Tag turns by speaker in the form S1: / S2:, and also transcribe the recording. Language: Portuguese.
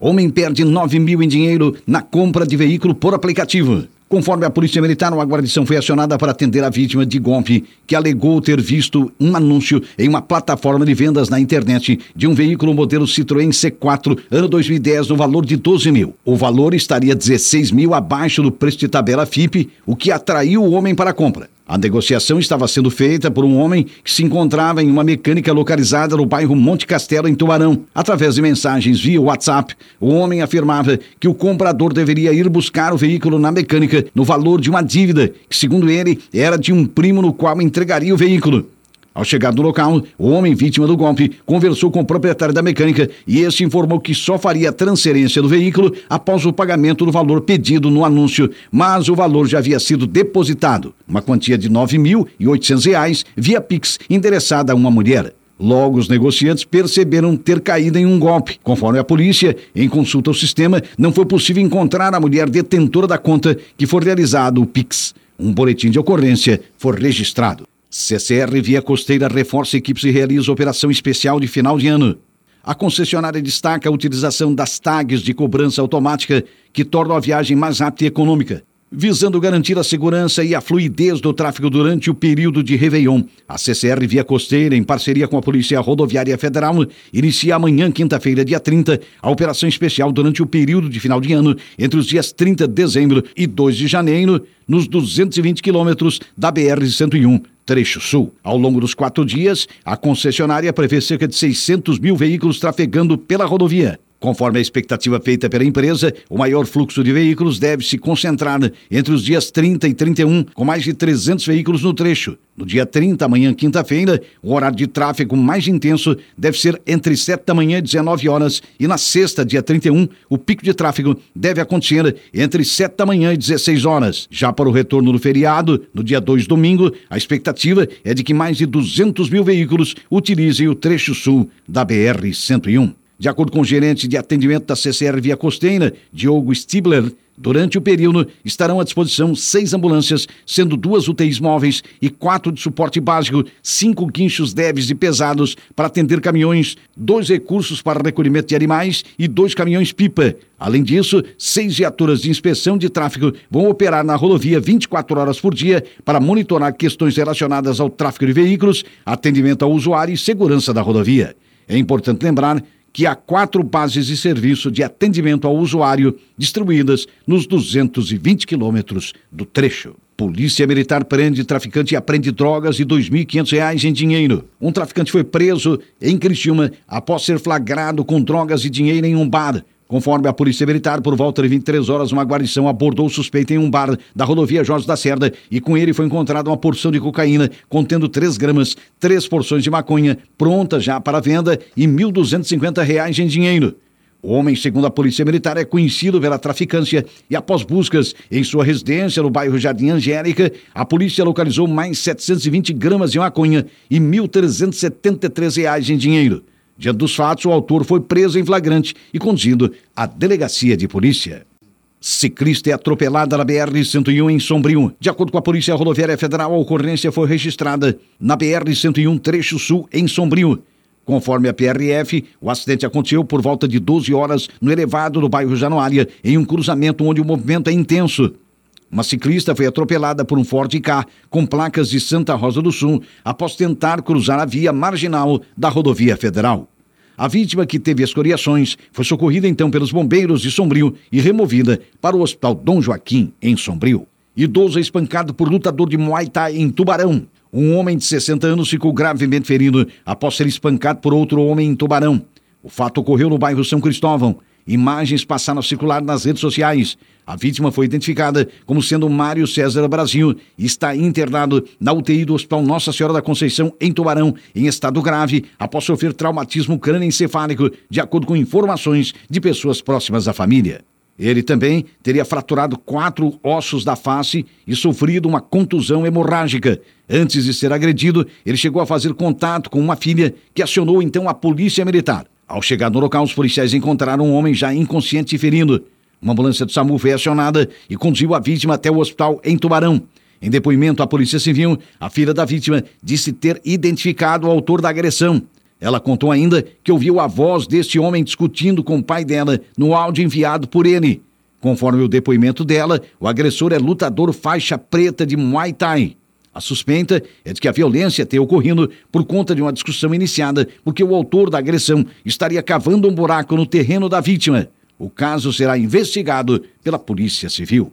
S1: Homem perde 9 mil em dinheiro na compra de veículo por aplicativo. Conforme a Polícia Militar, uma guarnição foi acionada para atender a vítima de golpe, que alegou ter visto um anúncio em uma plataforma de vendas na internet de um veículo modelo Citroën C4, ano 2010, no valor de 12 mil. O valor estaria 16 mil abaixo do preço de tabela FIP, o que atraiu o homem para a compra. A negociação estava sendo feita por um homem que se encontrava em uma mecânica localizada no bairro Monte Castelo, em Tubarão. Através de mensagens via WhatsApp, o homem afirmava que o comprador deveria ir buscar o veículo na mecânica no valor de uma dívida, que, segundo ele, era de um primo no qual entregaria o veículo. Ao chegar no local, o homem vítima do golpe conversou com o proprietário da mecânica e este informou que só faria a transferência do veículo após o pagamento do valor pedido no anúncio, mas o valor já havia sido depositado, uma quantia de R$ 9.800 via Pix endereçada a uma mulher. Logo, os negociantes perceberam ter caído em um golpe. Conforme a polícia, em consulta ao sistema, não foi possível encontrar a mulher detentora da conta que foi realizado o Pix. Um boletim de ocorrência foi registrado. CCR Via Costeira reforça equipes e realiza operação especial de final de ano. A concessionária destaca a utilização das tags de cobrança automática que tornam a viagem mais rápida e econômica. Visando garantir a segurança e a fluidez do tráfego durante o período de Réveillon, a CCR Via Costeira, em parceria com a Polícia Rodoviária Federal, inicia amanhã, quinta-feira, dia 30, a operação especial durante o período de final de ano, entre os dias 30 de dezembro e 2 de janeiro, nos 220 quilômetros da BR-101 trecho sul. Ao longo dos quatro dias, a concessionária prevê cerca de 600 mil veículos trafegando pela rodovia. Conforme a expectativa feita pela empresa, o maior fluxo de veículos deve se concentrar entre os dias 30 e 31, com mais de 300 veículos no trecho. No dia 30, amanhã, quinta-feira, o horário de tráfego mais intenso deve ser entre 7 da manhã e 19 horas, e na sexta, dia 31, o pico de tráfego deve acontecer entre 7 da manhã e 16 horas. Já para o retorno do feriado, no dia 2, domingo, a expectativa é de que mais de 200 mil veículos utilizem o trecho sul da BR-101. De acordo com o gerente de atendimento da CCR Via Costeira, Diogo Stibler, Durante o período, estarão à disposição seis ambulâncias, sendo duas UTIs móveis e quatro de suporte básico, cinco guinchos leves e pesados para atender caminhões, dois recursos para recolhimento de animais e dois caminhões-pipa. Além disso, seis viaturas de inspeção de tráfego vão operar na rodovia 24 horas por dia para monitorar questões relacionadas ao tráfego de veículos, atendimento ao usuário e segurança da rodovia. É importante lembrar que há quatro bases de serviço de atendimento ao usuário distribuídas nos 220 quilômetros do trecho. Polícia Militar prende traficante e apreende drogas e R$ 2.500 em dinheiro. Um traficante foi preso em Criciúma após ser flagrado com drogas e dinheiro em um bar. Conforme a Polícia Militar, por volta de 23 horas, uma guarnição abordou o suspeito em um bar da rodovia Jorge da Cerda e com ele foi encontrada uma porção de cocaína contendo 3 gramas, três porções de maconha pronta já para venda e R$ 1.250 em dinheiro. O homem, segundo a Polícia Militar, é conhecido pela traficância e, após buscas em sua residência no bairro Jardim Angélica, a polícia localizou mais 720 gramas de maconha e R$ 1.373 em dinheiro. Diante dos fatos, o autor foi preso em flagrante e conduzido à delegacia de polícia. Ciclista é atropelada na BR-101 em Sombrio. De acordo com a Polícia Rodoviária Federal, a ocorrência foi registrada na BR-101 Trecho Sul, em Sombrio. Conforme a PRF, o acidente aconteceu por volta de 12 horas no elevado do bairro Januária, em um cruzamento onde o movimento é intenso. Uma ciclista foi atropelada por um Ford K com placas de Santa Rosa do Sul após tentar cruzar a via marginal da rodovia federal. A vítima, que teve escoriações, foi socorrida então pelos bombeiros de Sombrio e removida para o Hospital Dom Joaquim, em Sombrio. Idoso é espancado por lutador de Muay Thai em Tubarão. Um homem de 60 anos ficou gravemente ferido após ser espancado por outro homem em Tubarão. O fato ocorreu no bairro São Cristóvão. Imagens passaram a circular nas redes sociais. A vítima foi identificada como sendo Mário César Brasil e está internado na UTI do Hospital Nossa Senhora da Conceição, em Tubarão, em estado grave, após sofrer traumatismo crânioencefálico, de acordo com informações de pessoas próximas à família. Ele também teria fraturado quatro ossos da face e sofrido uma contusão hemorrágica. Antes de ser agredido, ele chegou a fazer contato com uma filha que acionou então a polícia militar. Ao chegar no local, os policiais encontraram um homem já inconsciente e ferindo. Uma ambulância do SAMU foi acionada e conduziu a vítima até o hospital em Tubarão. Em depoimento à Polícia Civil, a filha da vítima disse ter identificado o autor da agressão. Ela contou ainda que ouviu a voz deste homem discutindo com o pai dela no áudio enviado por ele. Conforme o depoimento dela, o agressor é lutador faixa preta de Muay Thai. A suspeita é de que a violência tenha ocorrido por conta de uma discussão iniciada porque o autor da agressão estaria cavando um buraco no terreno da vítima. O caso será investigado pela Polícia Civil.